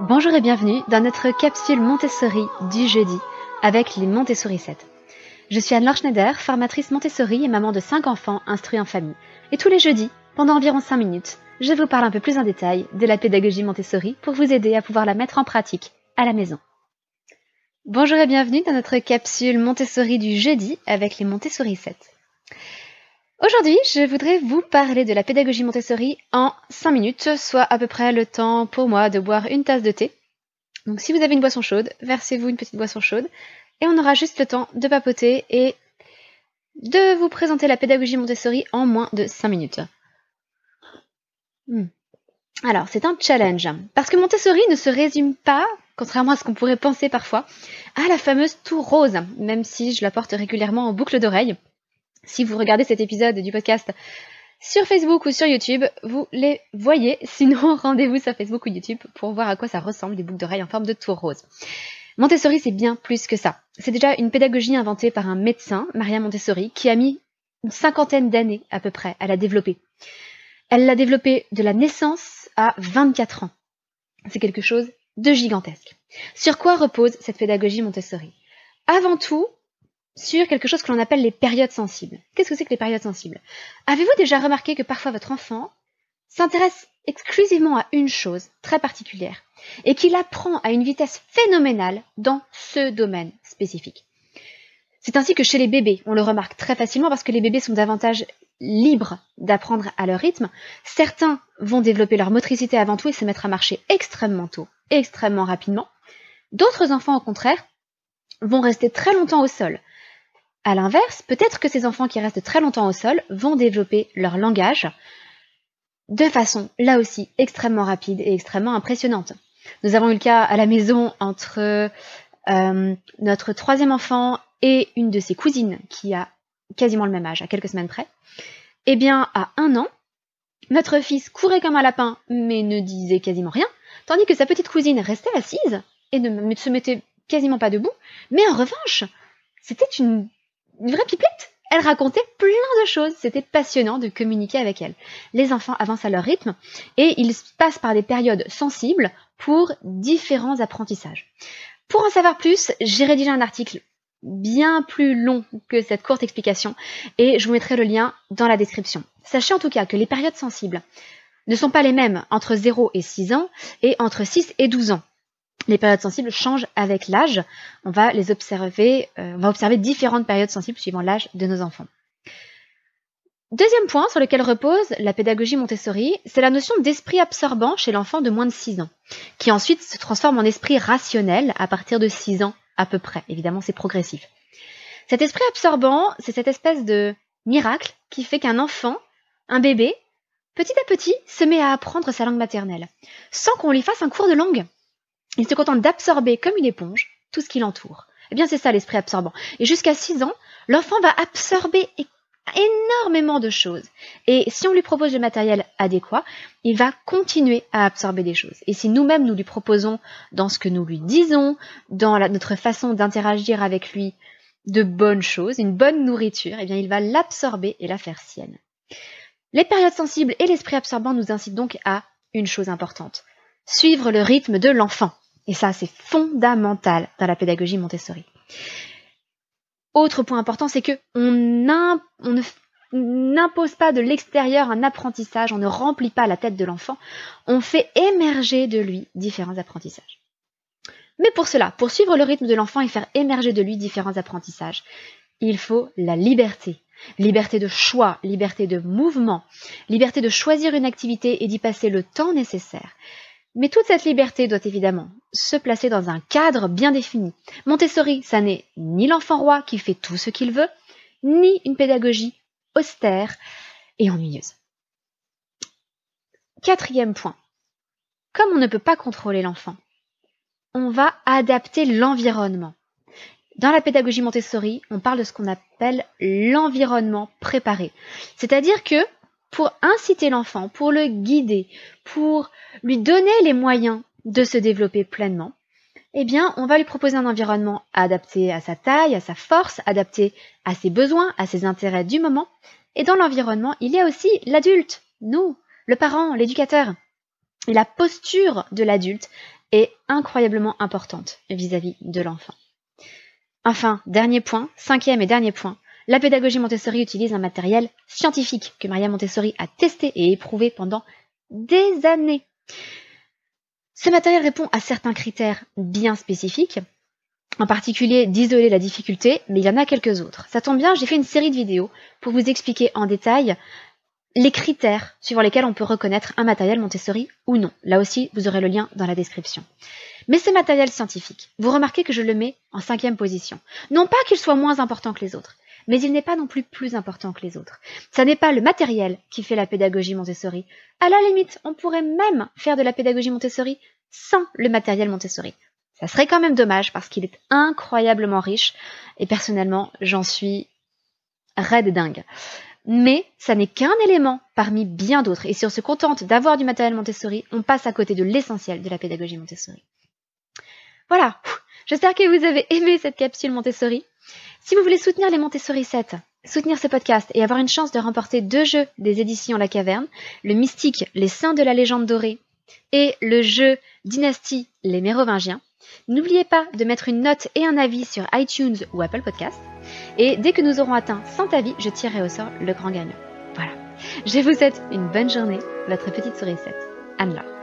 Bonjour et bienvenue dans notre capsule Montessori du jeudi avec les Montessori 7. Je suis Anne-Laure Schneider, formatrice Montessori et maman de 5 enfants instruits en famille. Et tous les jeudis, pendant environ 5 minutes, je vous parle un peu plus en détail de la pédagogie Montessori pour vous aider à pouvoir la mettre en pratique à la maison. Bonjour et bienvenue dans notre capsule Montessori du jeudi avec les Montessori 7. Aujourd'hui, je voudrais vous parler de la pédagogie Montessori en 5 minutes, soit à peu près le temps pour moi de boire une tasse de thé. Donc si vous avez une boisson chaude, versez-vous une petite boisson chaude et on aura juste le temps de papoter et de vous présenter la pédagogie Montessori en moins de 5 minutes. Hmm. Alors, c'est un challenge, parce que Montessori ne se résume pas, contrairement à ce qu'on pourrait penser parfois, à la fameuse tour rose, même si je la porte régulièrement en boucle d'oreille. Si vous regardez cet épisode du podcast sur Facebook ou sur YouTube, vous les voyez. Sinon, rendez-vous sur Facebook ou YouTube pour voir à quoi ça ressemble des boucles d'oreilles en forme de tour rose. Montessori, c'est bien plus que ça. C'est déjà une pédagogie inventée par un médecin, Maria Montessori, qui a mis une cinquantaine d'années à peu près à la développer. Elle l'a développée de la naissance à 24 ans. C'est quelque chose de gigantesque. Sur quoi repose cette pédagogie Montessori? Avant tout, sur quelque chose que l'on appelle les périodes sensibles. Qu'est-ce que c'est que les périodes sensibles? Avez-vous déjà remarqué que parfois votre enfant s'intéresse exclusivement à une chose très particulière et qu'il apprend à une vitesse phénoménale dans ce domaine spécifique? C'est ainsi que chez les bébés, on le remarque très facilement parce que les bébés sont davantage libres d'apprendre à leur rythme. Certains vont développer leur motricité avant tout et se mettre à marcher extrêmement tôt, extrêmement rapidement. D'autres enfants, au contraire, vont rester très longtemps au sol, à l'inverse, peut-être que ces enfants qui restent très longtemps au sol vont développer leur langage de façon, là aussi, extrêmement rapide et extrêmement impressionnante. Nous avons eu le cas à la maison entre euh, notre troisième enfant et une de ses cousines qui a quasiment le même âge, à quelques semaines près. Eh bien, à un an, notre fils courait comme un lapin, mais ne disait quasiment rien, tandis que sa petite cousine restait assise et ne se mettait quasiment pas debout. Mais en revanche, c'était une une vraie pipette. Elle racontait plein de choses. C'était passionnant de communiquer avec elle. Les enfants avancent à leur rythme et ils passent par des périodes sensibles pour différents apprentissages. Pour en savoir plus, j'ai rédigé un article bien plus long que cette courte explication et je vous mettrai le lien dans la description. Sachez en tout cas que les périodes sensibles ne sont pas les mêmes entre 0 et 6 ans et entre 6 et 12 ans les périodes sensibles changent avec l'âge. On va les observer, euh, on va observer différentes périodes sensibles suivant l'âge de nos enfants. Deuxième point sur lequel repose la pédagogie Montessori, c'est la notion d'esprit absorbant chez l'enfant de moins de 6 ans, qui ensuite se transforme en esprit rationnel à partir de 6 ans à peu près. Évidemment, c'est progressif. Cet esprit absorbant, c'est cette espèce de miracle qui fait qu'un enfant, un bébé, petit à petit, se met à apprendre sa langue maternelle, sans qu'on lui fasse un cours de langue. Il se contente d'absorber comme une éponge tout ce qui l'entoure. Eh bien, c'est ça l'esprit absorbant. Et jusqu'à 6 ans, l'enfant va absorber énormément de choses. Et si on lui propose le matériel adéquat, il va continuer à absorber des choses. Et si nous-mêmes nous lui proposons dans ce que nous lui disons, dans notre façon d'interagir avec lui, de bonnes choses, une bonne nourriture, eh bien, il va l'absorber et la faire sienne. Les périodes sensibles et l'esprit absorbant nous incitent donc à une chose importante suivre le rythme de l'enfant. Et ça, c'est fondamental dans la pédagogie Montessori. Autre point important, c'est que on, n'impose pas de l'extérieur un apprentissage, on ne remplit pas la tête de l'enfant, on fait émerger de lui différents apprentissages. Mais pour cela, pour suivre le rythme de l'enfant et faire émerger de lui différents apprentissages, il faut la liberté. Liberté de choix, liberté de mouvement, liberté de choisir une activité et d'y passer le temps nécessaire, mais toute cette liberté doit évidemment se placer dans un cadre bien défini. Montessori, ça n'est ni l'enfant roi qui fait tout ce qu'il veut, ni une pédagogie austère et ennuyeuse. Quatrième point. Comme on ne peut pas contrôler l'enfant, on va adapter l'environnement. Dans la pédagogie Montessori, on parle de ce qu'on appelle l'environnement préparé. C'est-à-dire que pour inciter l'enfant, pour le guider, pour lui donner les moyens de se développer pleinement, eh bien, on va lui proposer un environnement adapté à sa taille, à sa force, adapté à ses besoins, à ses intérêts du moment. Et dans l'environnement, il y a aussi l'adulte, nous, le parent, l'éducateur. Et la posture de l'adulte est incroyablement importante vis-à-vis de l'enfant. Enfin, dernier point, cinquième et dernier point, la pédagogie Montessori utilise un matériel scientifique que Maria Montessori a testé et éprouvé pendant des années. Ce matériel répond à certains critères bien spécifiques, en particulier d'isoler la difficulté, mais il y en a quelques autres. Ça tombe bien, j'ai fait une série de vidéos pour vous expliquer en détail les critères suivant lesquels on peut reconnaître un matériel Montessori ou non. Là aussi, vous aurez le lien dans la description. Mais ce matériel scientifique, vous remarquez que je le mets en cinquième position. Non pas qu'il soit moins important que les autres, mais il n'est pas non plus plus important que les autres. Ça n'est pas le matériel qui fait la pédagogie Montessori. À la limite, on pourrait même faire de la pédagogie Montessori sans le matériel Montessori. Ça serait quand même dommage parce qu'il est incroyablement riche et personnellement, j'en suis raide dingue. Mais ça n'est qu'un élément parmi bien d'autres. Et si on se contente d'avoir du matériel Montessori, on passe à côté de l'essentiel de la pédagogie Montessori. Voilà. J'espère que vous avez aimé cette capsule Montessori. Si vous voulez soutenir les Montessori 7, soutenir ce podcast et avoir une chance de remporter deux jeux des éditions La Caverne, le mystique Les Saints de la légende dorée et le jeu Dynastie les Mérovingiens, n'oubliez pas de mettre une note et un avis sur iTunes ou Apple Podcast. Et dès que nous aurons atteint 100 avis, je tirerai au sort le grand gagnant. Voilà. Je vous souhaite une bonne journée, votre petite souris 7, Anne-Laure.